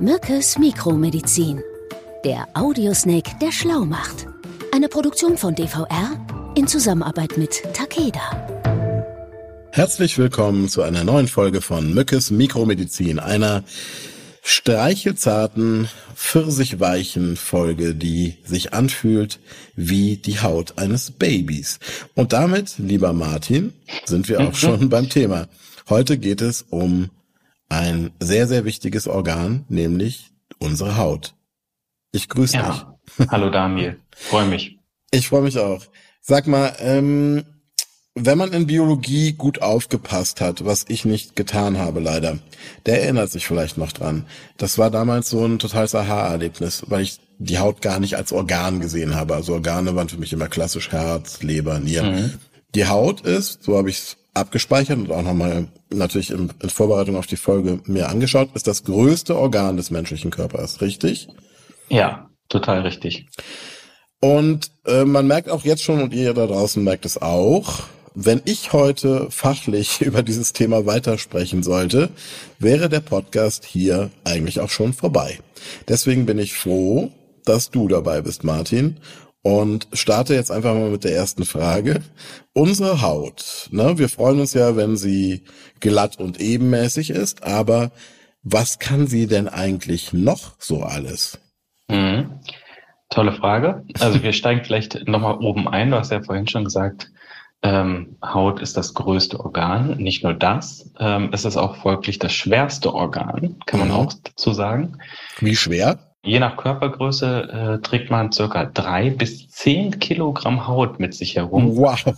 Mückes Mikromedizin. Der Audiosnake, der schlau macht. Eine Produktion von DVR in Zusammenarbeit mit Takeda. Herzlich willkommen zu einer neuen Folge von Mückes Mikromedizin, einer streichelzarten, pfirsichweichen Folge, die sich anfühlt wie die Haut eines Babys. Und damit, lieber Martin, sind wir auch schon beim Thema. Heute geht es um ein sehr, sehr wichtiges Organ, nämlich unsere Haut. Ich grüße ja. dich. Hallo Daniel, freue mich. Ich freue mich auch. Sag mal, ähm, wenn man in Biologie gut aufgepasst hat, was ich nicht getan habe leider, der erinnert sich vielleicht noch dran. Das war damals so ein totales Aha-Erlebnis, weil ich die Haut gar nicht als Organ gesehen habe. Also Organe waren für mich immer klassisch Herz, Leber, Nieren. Mhm. Die Haut ist, so habe ich es abgespeichert und auch nochmal natürlich in, in Vorbereitung auf die Folge mir angeschaut, ist das größte Organ des menschlichen Körpers, richtig? Ja, total richtig. Und äh, man merkt auch jetzt schon, und ihr da draußen merkt es auch, wenn ich heute fachlich über dieses Thema weitersprechen sollte, wäre der Podcast hier eigentlich auch schon vorbei. Deswegen bin ich froh, dass du dabei bist, Martin, und starte jetzt einfach mal mit der ersten Frage. Unsere Haut, ne, wir freuen uns ja, wenn sie glatt und ebenmäßig ist, aber was kann sie denn eigentlich noch so alles? Mhm. Tolle Frage. Also wir steigen vielleicht nochmal oben ein. Du hast ja vorhin schon gesagt, ähm, Haut ist das größte Organ. Nicht nur das, ähm, es ist auch folglich das schwerste Organ, kann man mhm. auch dazu sagen. Wie schwer? Je nach Körpergröße äh, trägt man circa drei bis zehn Kilogramm Haut mit sich herum. Wow.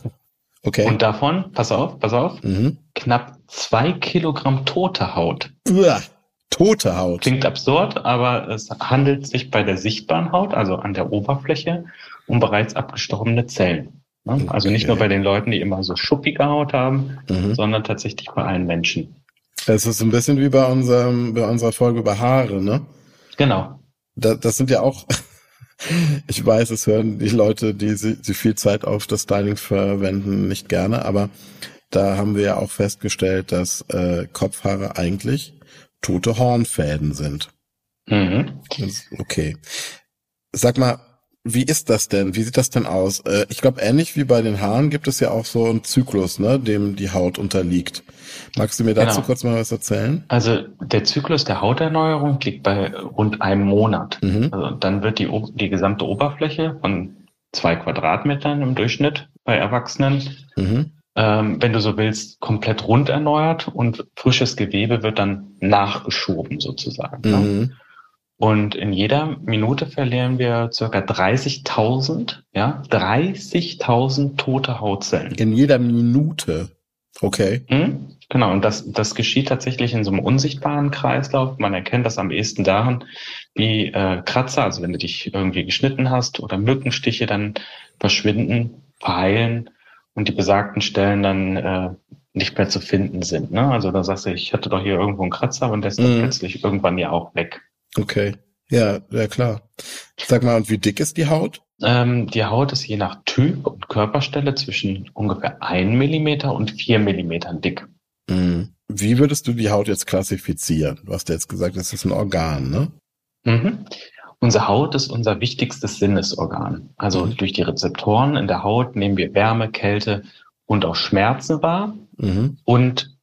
Okay. Und davon, pass auf, pass auf, mhm. knapp zwei Kilogramm tote Haut. Uah, tote Haut. Klingt absurd, aber es handelt sich bei der sichtbaren Haut, also an der Oberfläche, um bereits abgestorbene Zellen. Okay. Ne? Also nicht nur bei den Leuten, die immer so schuppige Haut haben, mhm. sondern tatsächlich bei allen Menschen. Es ist ein bisschen wie bei unserem, bei unserer Folge über Haare, ne? Genau. Da, das sind ja auch, ich weiß, es hören die Leute, die, die viel Zeit auf das Styling verwenden, nicht gerne, aber da haben wir ja auch festgestellt, dass äh, Kopfhaare eigentlich tote Hornfäden sind. Mhm. Okay. Sag mal, wie ist das denn? Wie sieht das denn aus? Äh, ich glaube, ähnlich wie bei den Haaren gibt es ja auch so einen Zyklus, ne, dem die Haut unterliegt. Magst du mir dazu genau. kurz mal was erzählen? Also der Zyklus der Hauterneuerung liegt bei rund einem Monat. Mhm. Also dann wird die, die gesamte Oberfläche von zwei Quadratmetern im Durchschnitt bei Erwachsenen, mhm. ähm, wenn du so willst, komplett rund erneuert und frisches Gewebe wird dann nachgeschoben sozusagen. Ne? Mhm. Ne? Und in jeder Minute verlieren wir circa 30.000, ja, 30.000 tote Hautzellen. In jeder Minute. Okay. Mhm, genau. Und das, das geschieht tatsächlich in so einem unsichtbaren Kreislauf. Man erkennt das am ehesten daran, wie äh, Kratzer, also wenn du dich irgendwie geschnitten hast oder Mückenstiche dann verschwinden, verheilen und die besagten Stellen dann äh, nicht mehr zu finden sind. Ne? Also da sagst du, ich hatte doch hier irgendwo einen Kratzer und der ist dann mhm. plötzlich irgendwann ja auch weg. Okay. Ja, ja klar. Sag mal, und wie dick ist die Haut? Ähm, die Haut ist je nach Typ und Körperstelle zwischen ungefähr ein Millimeter und vier Millimetern dick. Mhm. Wie würdest du die Haut jetzt klassifizieren? Du hast ja jetzt gesagt, es ist ein Organ, ne? Mhm. Unsere Haut ist unser wichtigstes Sinnesorgan. Also mhm. durch die Rezeptoren in der Haut nehmen wir Wärme, Kälte und auch Schmerzen wahr. Mhm. Und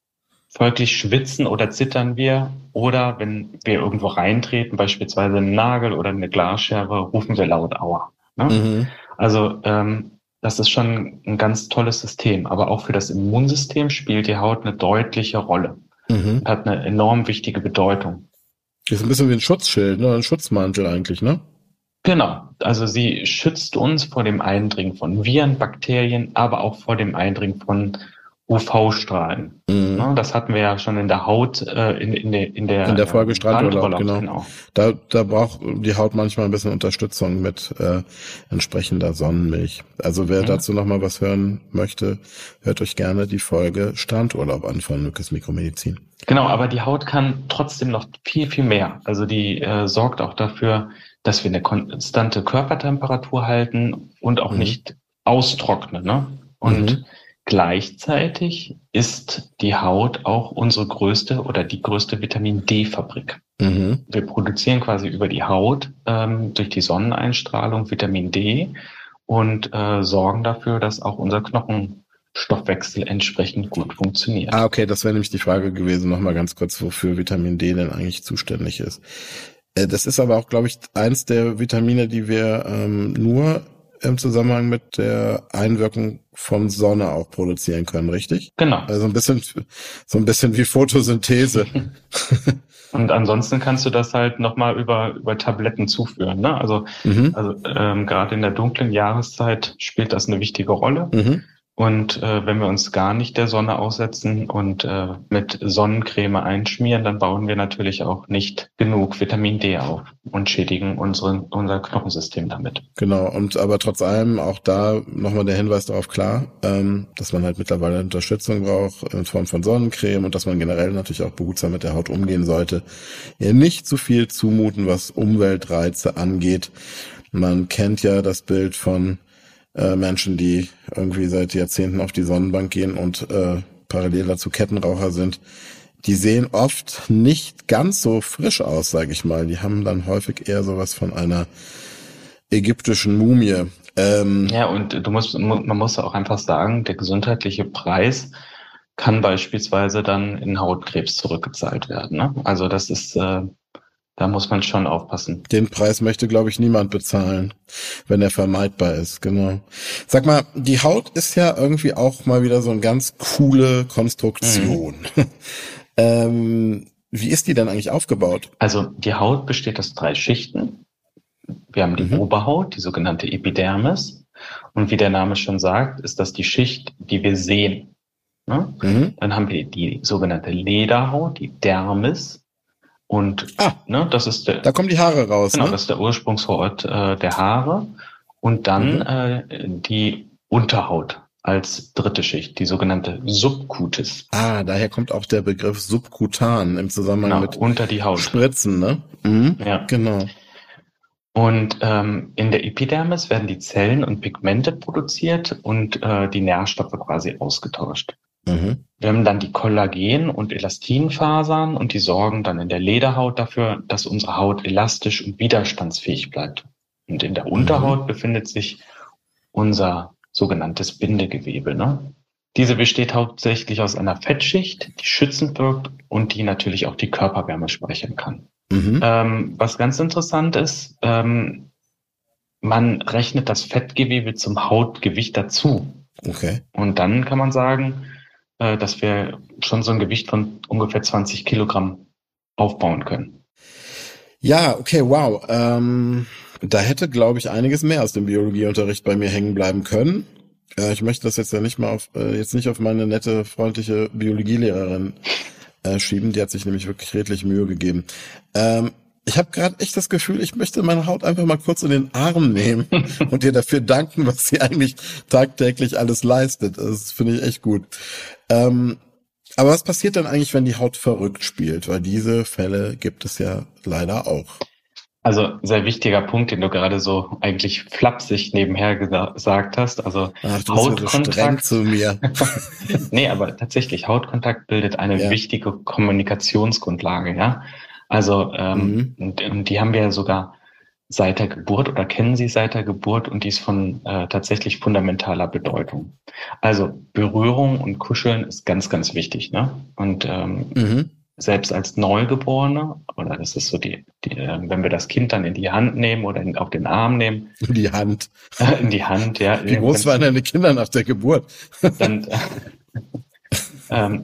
Folglich schwitzen oder zittern wir oder wenn wir irgendwo reintreten, beispielsweise einen Nagel oder eine Glasscherbe, rufen wir laut Aua. Ne? Mhm. Also ähm, das ist schon ein ganz tolles System. Aber auch für das Immunsystem spielt die Haut eine deutliche Rolle. Mhm. Hat eine enorm wichtige Bedeutung. Ist ein bisschen wie ein Schutzschild, ne? ein Schutzmantel eigentlich, ne? Genau. Also sie schützt uns vor dem Eindringen von Viren, Bakterien, aber auch vor dem Eindringen von UV-Strahlen. Mhm. Ne, das hatten wir ja schon in der Haut, äh, in, in, der in der, in der Folge Strandurlaub, genau. genau. Da, da braucht die Haut manchmal ein bisschen Unterstützung mit äh, entsprechender Sonnenmilch. Also wer mhm. dazu noch mal was hören möchte, hört euch gerne die Folge Strandurlaub an von Lukas Mikromedizin. Genau, aber die Haut kann trotzdem noch viel, viel mehr. Also die äh, sorgt auch dafür, dass wir eine konstante Körpertemperatur halten und auch mhm. nicht austrocknen. Ne? Und mhm. Gleichzeitig ist die Haut auch unsere größte oder die größte Vitamin D-Fabrik. Mhm. Wir produzieren quasi über die Haut ähm, durch die Sonneneinstrahlung Vitamin D und äh, sorgen dafür, dass auch unser Knochenstoffwechsel entsprechend gut funktioniert. Ah, okay, das wäre nämlich die Frage gewesen, nochmal ganz kurz, wofür Vitamin D denn eigentlich zuständig ist. Äh, das ist aber auch, glaube ich, eins der Vitamine, die wir ähm, nur im Zusammenhang mit der Einwirkung von Sonne auch produzieren können, richtig? Genau. Also ein bisschen, so ein bisschen wie Photosynthese. Und ansonsten kannst du das halt nochmal über, über Tabletten zuführen. Ne? Also, mhm. also ähm, gerade in der dunklen Jahreszeit spielt das eine wichtige Rolle. Mhm. Und äh, wenn wir uns gar nicht der Sonne aussetzen und äh, mit Sonnencreme einschmieren, dann bauen wir natürlich auch nicht genug Vitamin D auf und schädigen unseren, unser Knochensystem damit. Genau, und aber trotz allem auch da nochmal der Hinweis darauf klar, ähm, dass man halt mittlerweile Unterstützung braucht in Form von Sonnencreme und dass man generell natürlich auch behutsam mit der Haut umgehen sollte. Ihr nicht zu viel zumuten, was Umweltreize angeht. Man kennt ja das Bild von äh, Menschen, die irgendwie seit Jahrzehnten auf die Sonnenbank gehen und äh, parallel dazu Kettenraucher sind, die sehen oft nicht ganz so frisch aus, sage ich mal. Die haben dann häufig eher sowas von einer ägyptischen Mumie. Ähm, ja, und du musst, man muss auch einfach sagen, der gesundheitliche Preis kann beispielsweise dann in Hautkrebs zurückgezahlt werden. Ne? Also das ist äh, da muss man schon aufpassen. Den Preis möchte, glaube ich, niemand bezahlen, wenn er vermeidbar ist, genau. Sag mal, die Haut ist ja irgendwie auch mal wieder so eine ganz coole Konstruktion. Mhm. ähm, wie ist die denn eigentlich aufgebaut? Also die Haut besteht aus drei Schichten. Wir haben die mhm. Oberhaut, die sogenannte Epidermis. Und wie der Name schon sagt, ist das die Schicht, die wir sehen. Ne? Mhm. Dann haben wir die sogenannte Lederhaut, die Dermis. Und ah, ne, das ist der. Da kommen die Haare raus. Genau, ne? das ist der Ursprungsort äh, der Haare. Und dann mhm. äh, die Unterhaut als dritte Schicht, die sogenannte Subcutis. Ah, daher kommt auch der Begriff subkutan im Zusammenhang genau, mit unter die Haut. Spritzen, ne? Mhm, ja. Genau. Und ähm, in der Epidermis werden die Zellen und Pigmente produziert und äh, die Nährstoffe quasi ausgetauscht. Mhm. Wir haben dann die Kollagen- und Elastinfasern und die sorgen dann in der Lederhaut dafür, dass unsere Haut elastisch und widerstandsfähig bleibt. Und in der mhm. Unterhaut befindet sich unser sogenanntes Bindegewebe. Ne? Diese besteht hauptsächlich aus einer Fettschicht, die schützend wirkt und die natürlich auch die Körperwärme speichern kann. Mhm. Ähm, was ganz interessant ist, ähm, man rechnet das Fettgewebe zum Hautgewicht dazu. Okay. Und dann kann man sagen, äh, dass wir schon so ein Gewicht von ungefähr 20 Kilogramm aufbauen können. Ja, okay, wow. Ähm, da hätte, glaube ich, einiges mehr aus dem Biologieunterricht bei mir hängen bleiben können. Äh, ich möchte das jetzt ja nicht mal auf, äh, jetzt nicht auf meine nette, freundliche Biologielehrerin äh, schieben. Die hat sich nämlich wirklich redlich Mühe gegeben. Ähm, ich habe gerade echt das Gefühl, ich möchte meine Haut einfach mal kurz in den Arm nehmen und ihr dafür danken, was sie eigentlich tagtäglich alles leistet. Das finde ich echt gut. Ähm, aber was passiert dann eigentlich, wenn die Haut verrückt spielt? Weil diese Fälle gibt es ja leider auch. Also sehr wichtiger Punkt, den du gerade so eigentlich flapsig nebenher gesagt hast. Also Ach, Hautkontakt so zu mir. nee, aber tatsächlich Hautkontakt bildet eine ja. wichtige Kommunikationsgrundlage, ja. Also ähm, mhm. und die haben wir ja sogar seit der Geburt oder kennen sie seit der Geburt und die ist von äh, tatsächlich fundamentaler Bedeutung. Also Berührung und Kuscheln ist ganz, ganz wichtig. Ne? Und ähm, mhm. selbst als Neugeborene, oder das ist so die, die äh, wenn wir das Kind dann in die Hand nehmen oder in, auf den Arm nehmen. In die Hand. in die Hand, ja. Wie groß waren deine Kinder nach der Geburt? dann äh, ähm,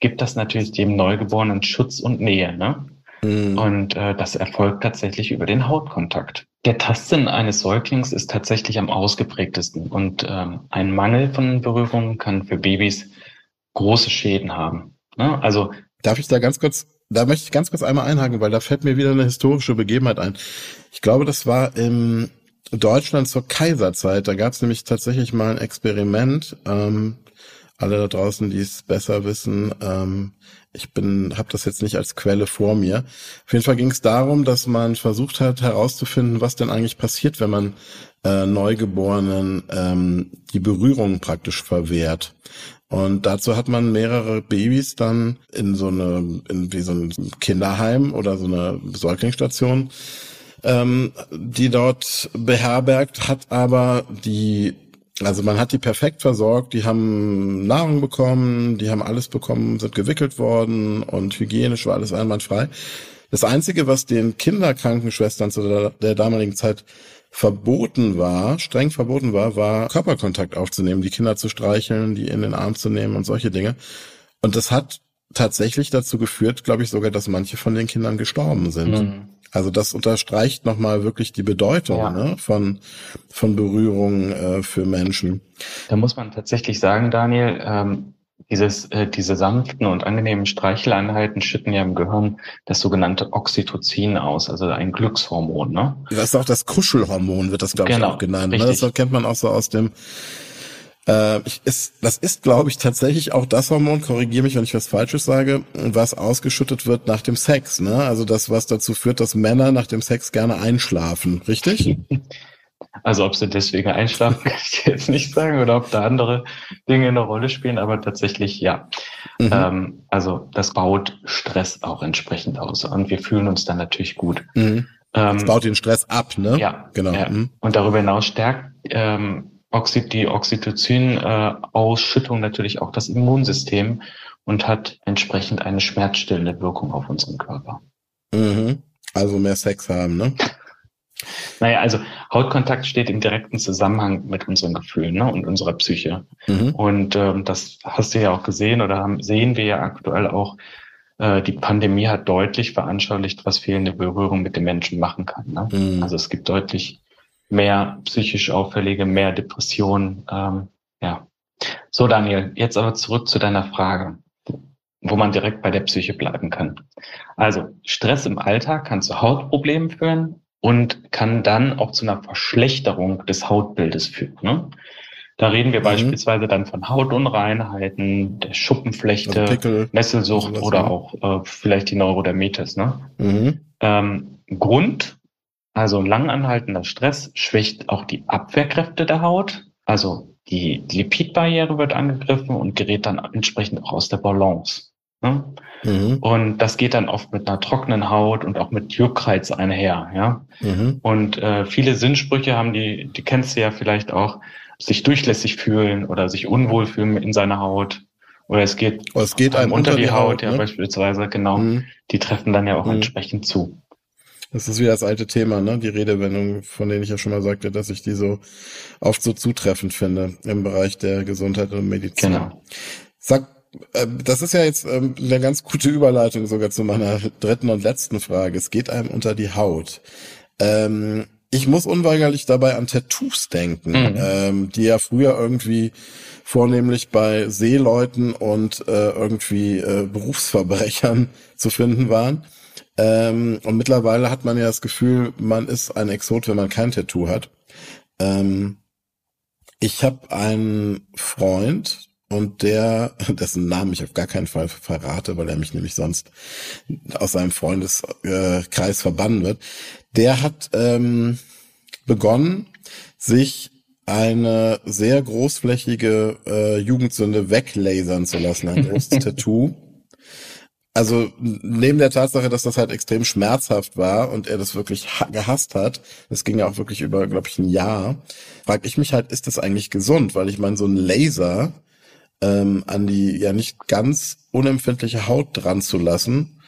gibt das natürlich dem Neugeborenen Schutz und Nähe. Ne? Mhm. Und äh, das erfolgt tatsächlich über den Hautkontakt. Der Tastsinn eines Säuglings ist tatsächlich am ausgeprägtesten und ähm, ein Mangel von Berührung kann für Babys große Schäden haben. Ne? Also darf ich da ganz kurz, da möchte ich ganz kurz einmal einhaken, weil da fällt mir wieder eine historische Begebenheit ein. Ich glaube, das war im Deutschland zur Kaiserzeit. Da gab es nämlich tatsächlich mal ein Experiment. Ähm, alle da draußen, die es besser wissen, ähm, ich bin, habe das jetzt nicht als Quelle vor mir. Auf jeden Fall ging es darum, dass man versucht hat herauszufinden, was denn eigentlich passiert, wenn man äh, Neugeborenen ähm, die Berührung praktisch verwehrt. Und dazu hat man mehrere Babys dann in so eine, in wie so ein Kinderheim oder so eine Säuglingsstation, ähm, die dort beherbergt, hat aber die also man hat die perfekt versorgt, die haben Nahrung bekommen, die haben alles bekommen, sind gewickelt worden und hygienisch war alles einwandfrei. Das Einzige, was den Kinderkrankenschwestern zu der, der damaligen Zeit verboten war, streng verboten war, war Körperkontakt aufzunehmen, die Kinder zu streicheln, die in den Arm zu nehmen und solche Dinge. Und das hat tatsächlich dazu geführt, glaube ich sogar, dass manche von den Kindern gestorben sind. Mhm. Also das unterstreicht nochmal wirklich die Bedeutung ja. ne, von, von Berührung äh, für Menschen. Da muss man tatsächlich sagen, Daniel, ähm, dieses, äh, diese sanften und angenehmen Streicheleinheiten schütten ja im Gehirn das sogenannte Oxytocin aus, also ein Glückshormon. Ne? Das ist auch das Kuschelhormon, wird das, glaube genau, ich, auch genannt. Ne? Das kennt man auch so aus dem äh, ich, ist, das ist, glaube ich, tatsächlich auch das Hormon, korrigiere mich, wenn ich was Falsches sage, was ausgeschüttet wird nach dem Sex. Ne? Also das, was dazu führt, dass Männer nach dem Sex gerne einschlafen, richtig? Also ob sie deswegen einschlafen, kann ich jetzt nicht sagen, oder ob da andere Dinge eine Rolle spielen, aber tatsächlich ja. Mhm. Ähm, also das baut Stress auch entsprechend aus und wir fühlen uns dann natürlich gut. Mhm. Ähm, das baut den Stress ab, ne? Ja, genau. Ja. Mhm. Und darüber hinaus stärkt ähm, Oxy die Oxytocin-Ausschüttung natürlich auch das Immunsystem und hat entsprechend eine schmerzstillende Wirkung auf unseren Körper. Mhm. Also mehr Sex haben, ne? Naja, also Hautkontakt steht im direkten Zusammenhang mit unseren Gefühlen ne, und unserer Psyche. Mhm. Und ähm, das hast du ja auch gesehen oder haben, sehen wir ja aktuell auch. Äh, die Pandemie hat deutlich veranschaulicht, was fehlende Berührung mit den Menschen machen kann. Ne? Mhm. Also es gibt deutlich mehr psychisch auffällige, mehr Depressionen. Ähm, ja. So, Daniel, jetzt aber zurück zu deiner Frage, wo man direkt bei der Psyche bleiben kann. Also, Stress im Alltag kann zu Hautproblemen führen und kann dann auch zu einer Verschlechterung des Hautbildes führen. Ne? Da reden wir mhm. beispielsweise dann von Hautunreinheiten, der Schuppenflechte, also Pickel, Nesselsucht oder auch äh, vielleicht die Neurodermitis. Ne? Mhm. Ähm, Grund also langanhaltender Stress schwächt auch die Abwehrkräfte der Haut. Also die Lipidbarriere wird angegriffen und gerät dann entsprechend auch aus der Balance. Ne? Mhm. Und das geht dann oft mit einer trockenen Haut und auch mit Juckreiz einher. Ja? Mhm. Und äh, viele Sinnsprüche haben die, die kennst du ja vielleicht auch, sich durchlässig fühlen oder sich unwohl fühlen in seiner Haut. Oder es geht, oh, es geht einem unter, unter die Haut, Haut ja, ne? beispielsweise, genau. Mhm. Die treffen dann ja auch mhm. entsprechend zu. Das ist wieder das alte Thema, ne? Die Redewendung, von denen ich ja schon mal sagte, dass ich die so oft so zutreffend finde im Bereich der Gesundheit und Medizin. Genau. Sag, äh, das ist ja jetzt ähm, eine ganz gute Überleitung sogar zu meiner dritten und letzten Frage. Es geht einem unter die Haut. Ähm, ich muss unweigerlich dabei an Tattoos denken, mhm. ähm, die ja früher irgendwie vornehmlich bei Seeleuten und äh, irgendwie äh, Berufsverbrechern zu finden waren. Ähm, und mittlerweile hat man ja das Gefühl, man ist ein Exot, wenn man kein Tattoo hat. Ähm, ich habe einen Freund und der, dessen Namen ich auf gar keinen Fall verrate, weil er mich nämlich sonst aus seinem Freundeskreis verbannen wird, der hat ähm, begonnen, sich eine sehr großflächige äh, Jugendsünde weglasern zu lassen, ein großes Tattoo also neben der Tatsache, dass das halt extrem schmerzhaft war und er das wirklich gehasst hat, das ging ja auch wirklich über, glaube ich, ein Jahr, frage ich mich halt, ist das eigentlich gesund? Weil ich meine, so ein Laser ähm, an die ja nicht ganz unempfindliche Haut dran zu lassen,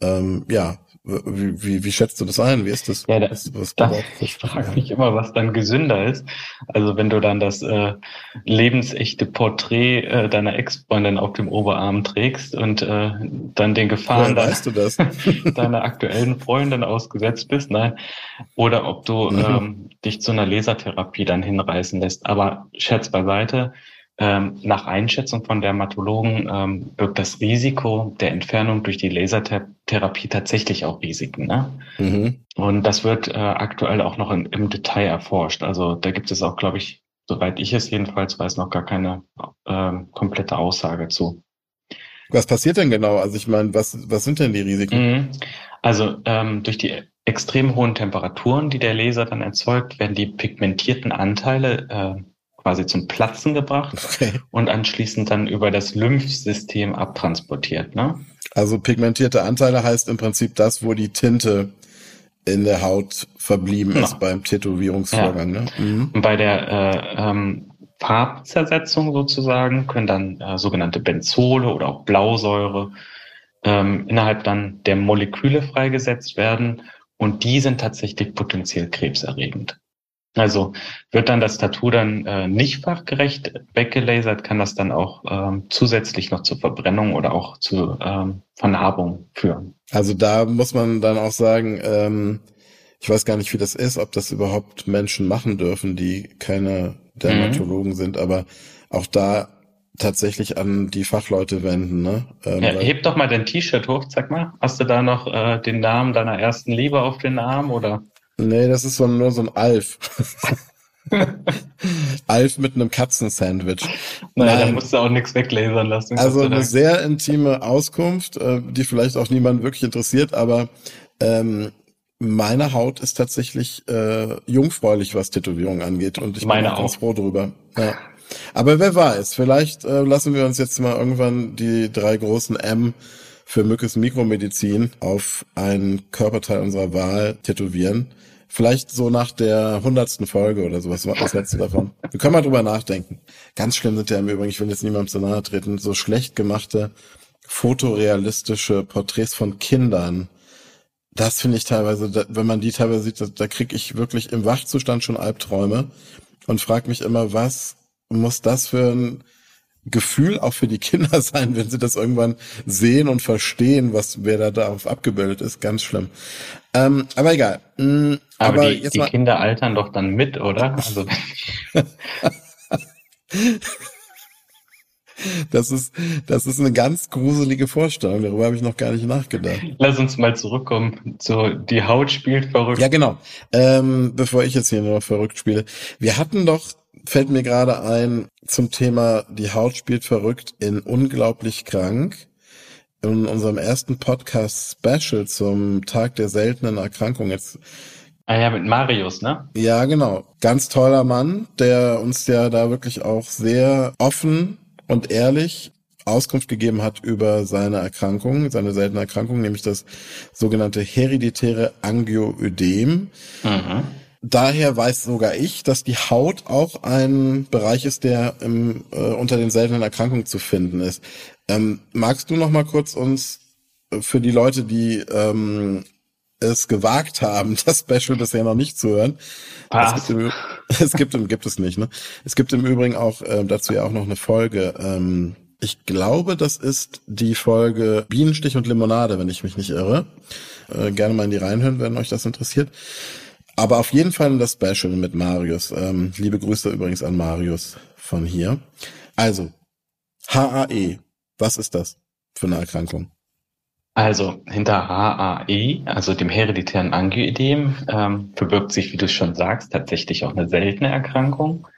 ähm, ja, wie, wie, wie schätzt du das ein? Wie ist das? Ja, das, was das, ich frage mich immer, was dann gesünder ist. Also wenn du dann das äh, lebensechte Porträt äh, deiner Ex-Freundin auf dem Oberarm trägst und äh, dann den Gefahren deiner, deiner aktuellen Freundin ausgesetzt bist, nein. Oder ob du mhm. ähm, dich zu einer Lasertherapie dann hinreißen lässt. Aber Scherz beiseite, ähm, nach Einschätzung von Dermatologen ähm, birgt das Risiko der Entfernung durch die Lasertherapie tatsächlich auch Risiken. Ne? Mhm. Und das wird äh, aktuell auch noch in, im Detail erforscht. Also da gibt es auch, glaube ich, soweit ich es jedenfalls weiß, noch gar keine äh, komplette Aussage zu. Was passiert denn genau? Also ich meine, was, was sind denn die Risiken? Mhm. Also ähm, durch die extrem hohen Temperaturen, die der Laser dann erzeugt, werden die pigmentierten Anteile äh, quasi zum Platzen gebracht okay. und anschließend dann über das Lymphsystem abtransportiert. Ne? Also pigmentierte Anteile heißt im Prinzip das, wo die Tinte in der Haut verblieben ist genau. beim Tätowierungsvorgang. Ja. Ne? Mhm. Und bei der äh, ähm, Farbzersetzung sozusagen können dann äh, sogenannte Benzole oder auch Blausäure ähm, innerhalb dann der Moleküle freigesetzt werden und die sind tatsächlich potenziell krebserregend. Also wird dann das Tattoo dann äh, nicht fachgerecht weggelasert, kann das dann auch ähm, zusätzlich noch zur Verbrennung oder auch zu ähm, Vernarbung führen. Also da muss man dann auch sagen, ähm, ich weiß gar nicht, wie das ist, ob das überhaupt Menschen machen dürfen, die keine Dermatologen mhm. sind, aber auch da tatsächlich an die Fachleute wenden. Ne? Ähm, ja, heb doch mal dein T-Shirt hoch, sag mal. Hast du da noch äh, den Namen deiner ersten Liebe auf den Arm oder? Nee, das ist so, nur so ein Alf. Alf mit einem Katzensandwich. Naja, Nein. da musst du auch nichts weglasern lassen. Also eine sehr intime Auskunft, äh, die vielleicht auch niemand wirklich interessiert, aber ähm, meine Haut ist tatsächlich äh, jungfräulich, was Tätowierungen angeht. Und ich meine bin auch ganz froh drüber. Ja. Aber wer weiß, vielleicht äh, lassen wir uns jetzt mal irgendwann die drei großen M für Mückes Mikromedizin auf einen Körperteil unserer Wahl tätowieren. Vielleicht so nach der hundertsten Folge oder sowas, was das letzte davon. Wir können mal drüber nachdenken. Ganz schlimm sind ja im Übrigen, ich will jetzt niemandem zu nahe treten, so schlecht gemachte fotorealistische Porträts von Kindern. Das finde ich teilweise, wenn man die teilweise sieht, da, da kriege ich wirklich im Wachzustand schon Albträume und frage mich immer, was muss das für ein Gefühl auch für die Kinder sein, wenn sie das irgendwann sehen und verstehen, was wer da darauf abgebildet ist. Ganz schlimm. Ähm, aber egal. Mhm, aber, aber, die, die Kinder altern doch dann mit, oder? Also Das ist, das ist eine ganz gruselige Vorstellung. Darüber habe ich noch gar nicht nachgedacht. Lass uns mal zurückkommen zu die Haut spielt verrückt. Ja, genau. Ähm, bevor ich jetzt hier nur verrückt spiele. Wir hatten doch fällt mir gerade ein zum Thema Die Haut spielt verrückt in Unglaublich krank. In unserem ersten Podcast-Special zum Tag der seltenen Erkrankung. Jetzt Ah ja, mit Marius, ne? Ja, genau. Ganz toller Mann, der uns ja da wirklich auch sehr offen und ehrlich Auskunft gegeben hat über seine Erkrankung, seine seltene Erkrankung, nämlich das sogenannte hereditäre Angioödem. Mhm daher weiß sogar ich, dass die Haut auch ein Bereich ist, der im, äh, unter den seltenen Erkrankungen zu finden ist. Ähm, magst du noch mal kurz uns äh, für die Leute, die ähm, es gewagt haben, das Special bisher noch nicht zu hören. Es gibt, im, es gibt, im, gibt es nicht, ne? Es gibt im Übrigen auch äh, dazu ja auch noch eine Folge. Ähm, ich glaube, das ist die Folge Bienenstich und Limonade, wenn ich mich nicht irre. Äh, gerne mal in die reinhören, wenn euch das interessiert. Aber auf jeden Fall das Special mit Marius. Ähm, liebe Grüße übrigens an Marius von hier. Also, HAE, was ist das für eine Erkrankung? Also hinter HAE, also dem hereditären Angioödem, ähm, verbirgt sich, wie du schon sagst, tatsächlich auch eine seltene Erkrankung,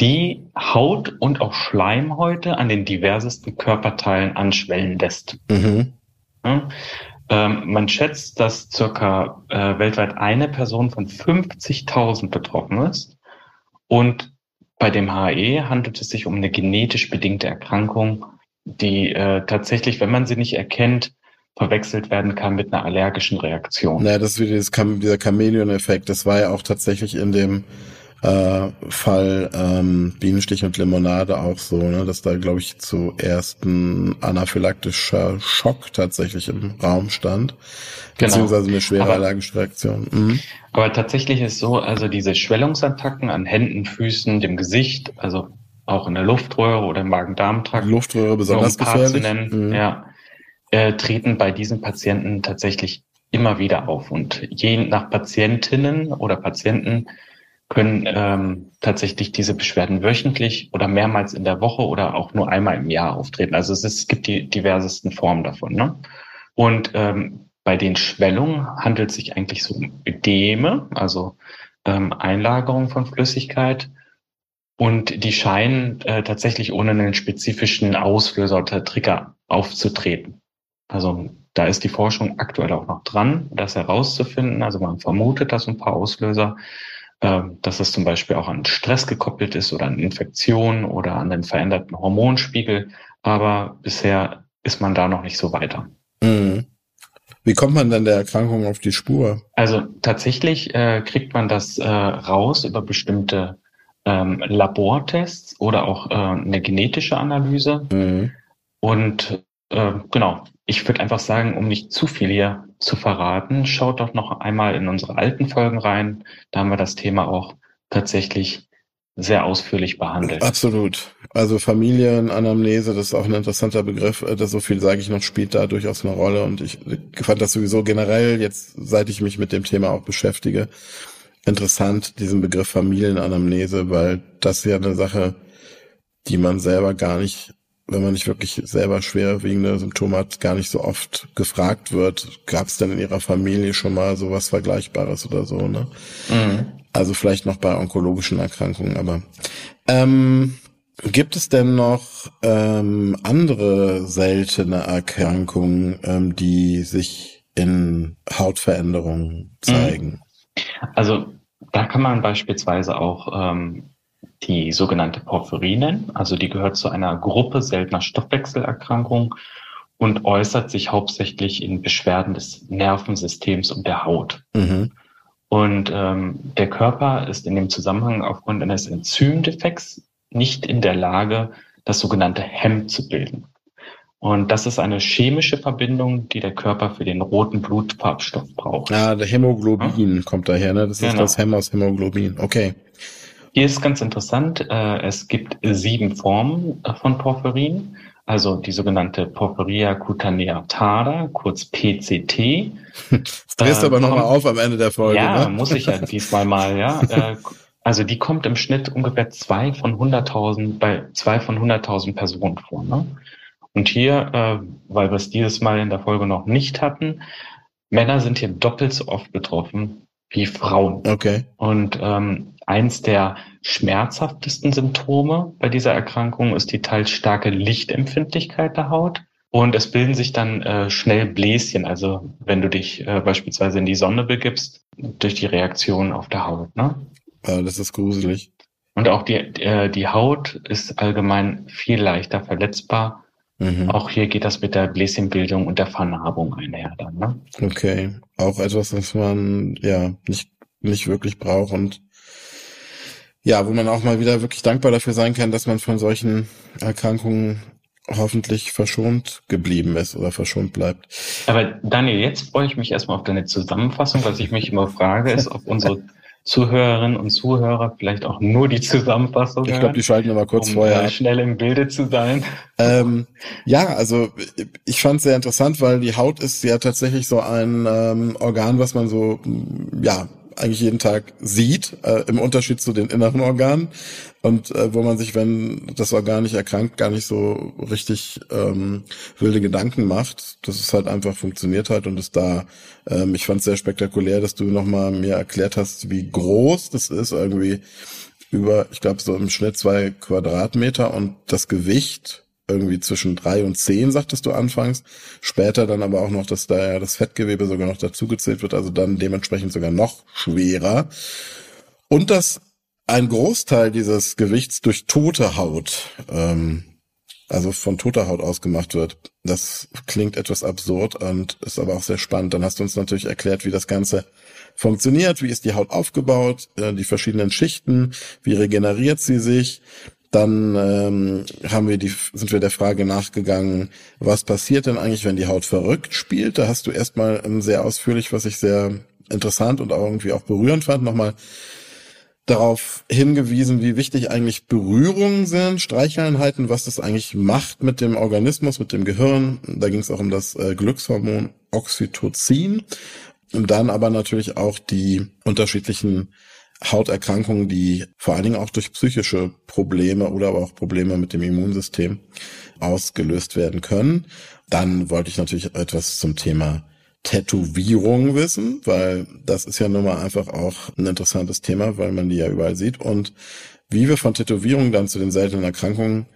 die Haut und auch Schleimhäute an den diversesten Körperteilen anschwellen lässt. Mhm. Ja, ähm, man schätzt, dass circa äh, weltweit eine Person von 50.000 betroffen ist. Und bei dem HE handelt es sich um eine genetisch bedingte Erkrankung, die äh, tatsächlich, wenn man sie nicht erkennt, verwechselt werden kann mit einer allergischen Reaktion. Ja, das ist wieder dieser Chamäleon-Effekt. Das war ja auch tatsächlich in dem äh, Fall ähm, Bienenstich und Limonade auch so, ne, dass da, glaube ich, zuerst ein anaphylaktischer Schock tatsächlich im Raum stand. Genau. Beziehungsweise eine schwere aber, allergische Reaktion. Mhm. Aber tatsächlich ist so, also diese Schwellungsattacken an Händen, Füßen, dem Gesicht, also auch in der Luftröhre oder im Magen-Darm-Trakt. Luftröhre besonders um gefährlich. Nennen, mhm. Ja, äh, treten bei diesen Patienten tatsächlich immer wieder auf. Und je nach Patientinnen oder Patienten können ähm, tatsächlich diese Beschwerden wöchentlich oder mehrmals in der Woche oder auch nur einmal im Jahr auftreten. Also es, ist, es gibt die diversesten Formen davon. Ne? Und ähm, bei den Schwellungen handelt es sich eigentlich so um Ödeme, also ähm, Einlagerung von Flüssigkeit. Und die scheinen äh, tatsächlich ohne einen spezifischen Auslöser oder Trigger aufzutreten. Also da ist die Forschung aktuell auch noch dran, das herauszufinden. Also man vermutet, dass ein paar Auslöser dass es zum Beispiel auch an Stress gekoppelt ist oder an Infektionen oder an den veränderten Hormonspiegel. Aber bisher ist man da noch nicht so weiter. Mhm. Wie kommt man denn der Erkrankung auf die Spur? Also tatsächlich äh, kriegt man das äh, raus über bestimmte ähm, Labortests oder auch äh, eine genetische Analyse. Mhm. Und äh, genau, ich würde einfach sagen, um nicht zu viel hier zu verraten, schaut doch noch einmal in unsere alten Folgen rein. Da haben wir das Thema auch tatsächlich sehr ausführlich behandelt. Absolut. Also Familienanamnese, das ist auch ein interessanter Begriff. Äh, das so viel sage ich noch, spielt da durchaus eine Rolle. Und ich fand das sowieso generell jetzt, seit ich mich mit dem Thema auch beschäftige, interessant, diesen Begriff Familienanamnese, weil das ja eine Sache, die man selber gar nicht, wenn man nicht wirklich selber schwerwiegende Symptome hat, gar nicht so oft gefragt wird. Gab es denn in ihrer Familie schon mal sowas Vergleichbares oder so, ne? Mhm. Also vielleicht noch bei onkologischen Erkrankungen, aber ähm, gibt es denn noch ähm, andere seltene Erkrankungen, ähm, die sich in Hautveränderungen zeigen? Mhm. Also da kann man beispielsweise auch ähm, die sogenannte Porphyrie nennen. Also die gehört zu einer Gruppe seltener Stoffwechselerkrankungen und äußert sich hauptsächlich in Beschwerden des Nervensystems und der Haut. Mhm. Und ähm, der Körper ist in dem Zusammenhang aufgrund eines Enzymdefekts nicht in der Lage, das sogenannte Hem zu bilden. Und das ist eine chemische Verbindung, die der Körper für den roten Blutfarbstoff braucht. Ja, der Hämoglobin ja? kommt daher, ne? Das genau. ist das Hem aus Hämoglobin. Okay. Hier ist ganz interessant, äh, es gibt sieben Formen äh, von Porphyrin, also die sogenannte Porphyria cutanea tada, kurz PCT. Das drehst du aber nochmal auf am Ende der Folge. Ja, ne? muss ich ja diesmal mal, ja. Äh, also die kommt im Schnitt ungefähr zwei von 100.000 bei zwei von 100.000 Personen vor. Ne? Und hier, äh, weil wir es dieses Mal in der Folge noch nicht hatten, Männer sind hier doppelt so oft betroffen wie Frauen. Okay. Und ähm, eins der schmerzhaftesten Symptome bei dieser Erkrankung ist die teils starke Lichtempfindlichkeit der Haut. Und es bilden sich dann äh, schnell Bläschen, also wenn du dich äh, beispielsweise in die Sonne begibst, durch die Reaktion auf der Haut. Ne? Äh, das ist gruselig. Und auch die, äh, die Haut ist allgemein viel leichter verletzbar Mhm. Auch hier geht das mit der Bläschenbildung und der Vernarbung einher dann. Ne? Okay, auch etwas, was man ja nicht nicht wirklich braucht und ja, wo man auch mal wieder wirklich dankbar dafür sein kann, dass man von solchen Erkrankungen hoffentlich verschont geblieben ist oder verschont bleibt. Aber Daniel, jetzt freue ich mich erstmal auf deine Zusammenfassung. Was ich mich immer frage, ist, ob unsere Zuhörerinnen und Zuhörer vielleicht auch nur die Zusammenfassung. Ich glaube, die schalten aber kurz um vorher. schnell im Bilde zu sein. Ähm, ja, also ich fand es sehr interessant, weil die Haut ist ja tatsächlich so ein ähm, Organ, was man so ja eigentlich jeden Tag sieht, äh, im Unterschied zu den inneren Organen. Und äh, wo man sich, wenn das Organ nicht erkrankt, gar nicht so richtig ähm, wilde Gedanken macht. Das ist halt einfach funktioniert halt und ist da. Ähm, ich fand es sehr spektakulär, dass du nochmal mir erklärt hast, wie groß das ist. Irgendwie über, ich glaube, so im Schnitt zwei Quadratmeter und das Gewicht irgendwie zwischen drei und zehn, sagtest du anfangs. Später dann aber auch noch, dass da ja das Fettgewebe sogar noch dazugezählt wird, also dann dementsprechend sogar noch schwerer. Und dass ein Großteil dieses Gewichts durch tote Haut, ähm, also von toter Haut ausgemacht wird. Das klingt etwas absurd und ist aber auch sehr spannend. Dann hast du uns natürlich erklärt, wie das Ganze funktioniert, wie ist die Haut aufgebaut, äh, die verschiedenen Schichten, wie regeneriert sie sich, dann ähm, haben wir die, sind wir der Frage nachgegangen, was passiert denn eigentlich, wenn die Haut verrückt spielt? Da hast du erstmal ähm, sehr ausführlich, was ich sehr interessant und auch irgendwie auch berührend fand, nochmal darauf hingewiesen, wie wichtig eigentlich Berührungen sind, Streicheinheiten, was das eigentlich macht mit dem Organismus, mit dem Gehirn. Da ging es auch um das äh, Glückshormon Oxytocin. Und dann aber natürlich auch die unterschiedlichen Hauterkrankungen, die vor allen Dingen auch durch psychische Probleme oder aber auch Probleme mit dem Immunsystem ausgelöst werden können. Dann wollte ich natürlich etwas zum Thema Tätowierung wissen, weil das ist ja nun mal einfach auch ein interessantes Thema, weil man die ja überall sieht. Und wie wir von Tätowierungen dann zu den seltenen Erkrankungen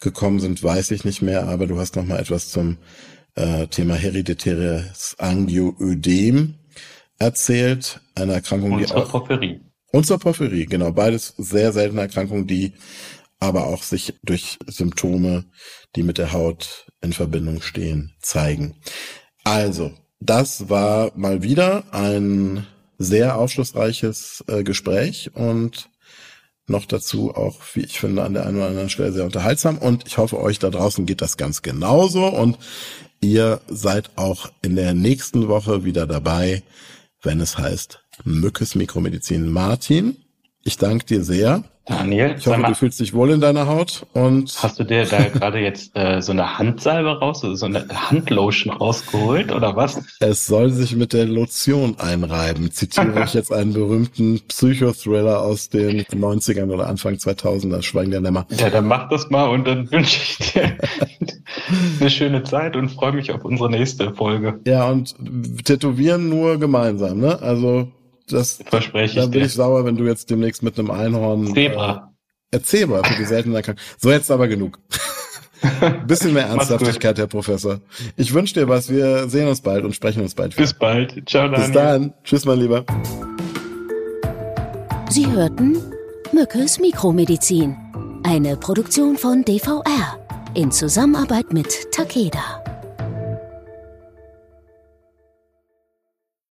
gekommen sind, weiß ich nicht mehr, aber du hast noch mal etwas zum äh, Thema hereditäres Angioödem erzählt, eine Erkrankung, Und die auch Porphyrie. Und zur Porphyrie, genau. Beides sehr seltene Erkrankungen, die aber auch sich durch Symptome, die mit der Haut in Verbindung stehen, zeigen. Also, das war mal wieder ein sehr aufschlussreiches äh, Gespräch und noch dazu auch, wie ich finde, an der einen oder anderen Stelle sehr unterhaltsam. Und ich hoffe, euch da draußen geht das ganz genauso. Und ihr seid auch in der nächsten Woche wieder dabei, wenn es heißt Mückes Mikromedizin. Martin, ich danke dir sehr. Daniel, ich hoffe, mal, du fühlst dich wohl in deiner Haut und hast du dir da gerade jetzt äh, so eine Handsalbe raus, so eine Handlotion rausgeholt oder was? Es soll sich mit der Lotion einreiben. Zitiere ich jetzt einen berühmten Psychothriller aus den 90ern oder Anfang 2000er, Schweigen der Lämmer. Ja, dann mach das mal und dann wünsche ich dir eine schöne Zeit und freue mich auf unsere nächste Folge. Ja, und tätowieren nur gemeinsam, ne? Also das verspreche ich. Dann bin ich sauer, wenn du jetzt demnächst mit einem Einhorn. Zebra. Äh, Zebra für die seltene Erkrankung. So jetzt aber genug. Bisschen mehr Ernsthaftigkeit, Herr Professor. Ich wünsche dir was. Wir sehen uns bald und sprechen uns bald wieder. Bis bald. Ciao, Daniel. Bis dann. Tschüss, mein Lieber. Sie hörten Mückes Mikromedizin. Eine Produktion von DVR in Zusammenarbeit mit Takeda.